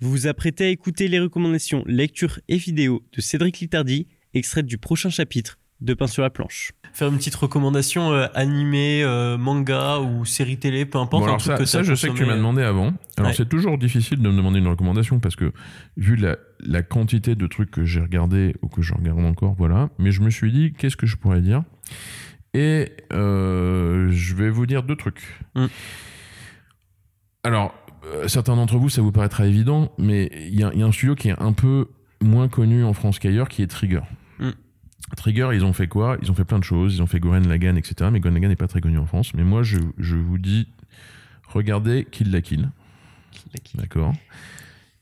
Vous vous apprêtez à écouter les recommandations lecture et vidéo de Cédric Littardi, extraites du prochain chapitre de Pain sur la planche. Faire une petite recommandation euh, animé, euh, manga ou série télé, peu importe. Bon, un alors truc ça, que ça, je sais que tu m'as demandé avant. Alors Ouais. c'est toujours difficile de me demander une recommandation parce que vu la, la quantité de trucs que j'ai regardé ou que je regarde encore, voilà. Mais je me suis dit, qu'est-ce que je pourrais dire? Et euh, je vais vous dire deux trucs. Mm. Alors, certains d'entre vous, ça vous paraîtra évident, mais il y, a- il y a un studio qui est un peu moins connu en France qu'ailleurs, qui est Trigger. Mm. Trigger, ils ont fait quoi? Ils ont fait plein de choses. Ils ont fait Goren Lagann, etc. Mais Goren Lagann n'est pas très connu en France. Mais moi, je, je vous dis, regardez Kill la Kill. D'accord?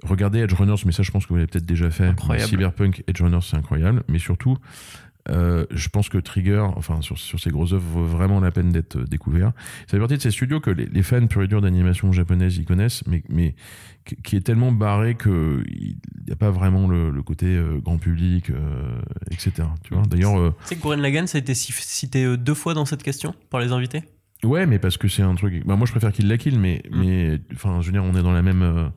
Regardez Edge Runners, mais ça, je pense que vous l'avez peut-être déjà fait. Incroyable. Cyberpunk, Edge Runners, c'est incroyable. Mais surtout, euh, je pense que Trigger, enfin, sur, sur ces grosses œuvres, vaut vraiment la peine d'être euh, découvert. Fait partie de ces studios que les, les fans pur et durs d'animation japonaise, ils connaissent, mais, mais qui est tellement barré que il n'y a pas vraiment le, le côté euh, grand public, euh, etc. Tu vois. D'ailleurs, euh, sais que Gurren Lagann, ça a été ci- cité deux fois dans cette question par les invités? Ouais, mais parce que c'est un truc. Bah, moi, je préfère qu'il la kill, mais, Mm. mais, enfin, je veux dire, on est dans la même, euh,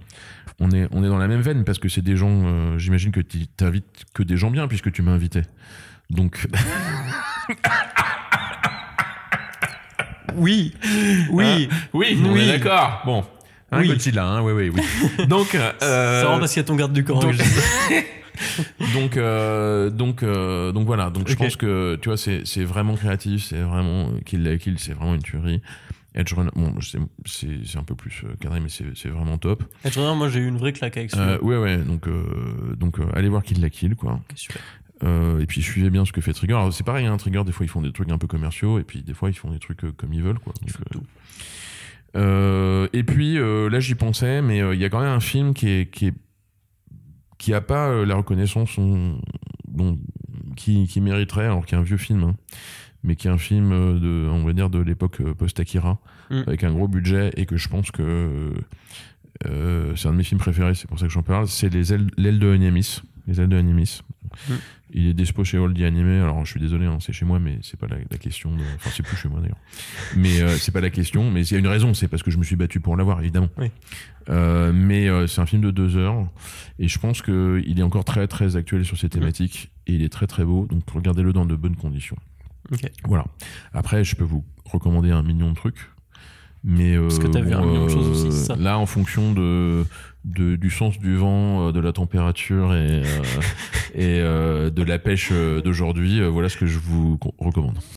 on est, on est dans la même veine parce que c'est des gens. euh, J'imagine que tu t'invites que des gens bien puisque tu m'as invité. Donc, Oui, oui. oui, on est d'accord. Bon, hein, Oui. Godzilla, hein, oui, oui, oui. Donc, euh, C'est vraiment parce qu'il y a ton garde du corps. donc- donc, euh, donc, euh, donc voilà. Donc, je pense que tu vois, c'est, c'est vraiment créatif, c'est vraiment kill la kill, c'est vraiment une tuerie. Edge Runner, bon, c'est, c'est, c'est un peu plus euh, cadré, mais c'est, c'est vraiment top. Edge Runner, moi j'ai eu une vraie claque avec Euh, celui-là. ouais, ouais, donc, euh, donc euh, allez voir Kill la Kill, quoi. Super. Euh, et puis suivez bien ce que fait Trigger. Alors, c'est pareil, hein, Trigger, des fois ils font des trucs un peu commerciaux, et puis des fois ils font des trucs euh, comme ils veulent, quoi. Donc, euh, euh, et puis euh, là j'y pensais, mais euh, il y a quand même un film qui est qui est qui a pas euh, la reconnaissance dont, qui, qui mériterait, alors qu'il y a un vieux film, hein, mais qui est un film euh, de, on va dire, de l'époque euh, post-Akira, Mm. avec un gros budget, et que je pense que euh, c'est un de mes films préférés, c'est pour ça que j'en parle, c'est les ailes, l'aile de Animis. Les ailes de Animis. Mm. Il est dispo chez Oldie Animé, alors je suis désolé, hein, c'est chez moi, mais c'est pas la, la question de... Enfin, c'est plus chez moi d'ailleurs. Mais euh, c'est pas la question, mais il y a une raison, c'est parce que je me suis battu pour l'avoir, évidemment. Oui. Euh, mais euh, c'est un film de deux heures, et je pense qu'il est encore très très actuel sur ces thématiques, et il est très très beau, donc regardez-le dans de bonnes conditions. Voilà. Après, je peux vous recommander un million de trucs. Mais euh, Parce que t'as vu un million de choses aussi, ça Là, en fonction de, de- du sens du vent, de la température et, euh, et euh, de la pêche euh, d'aujourd'hui, euh, voilà ce que je vous co- recommande.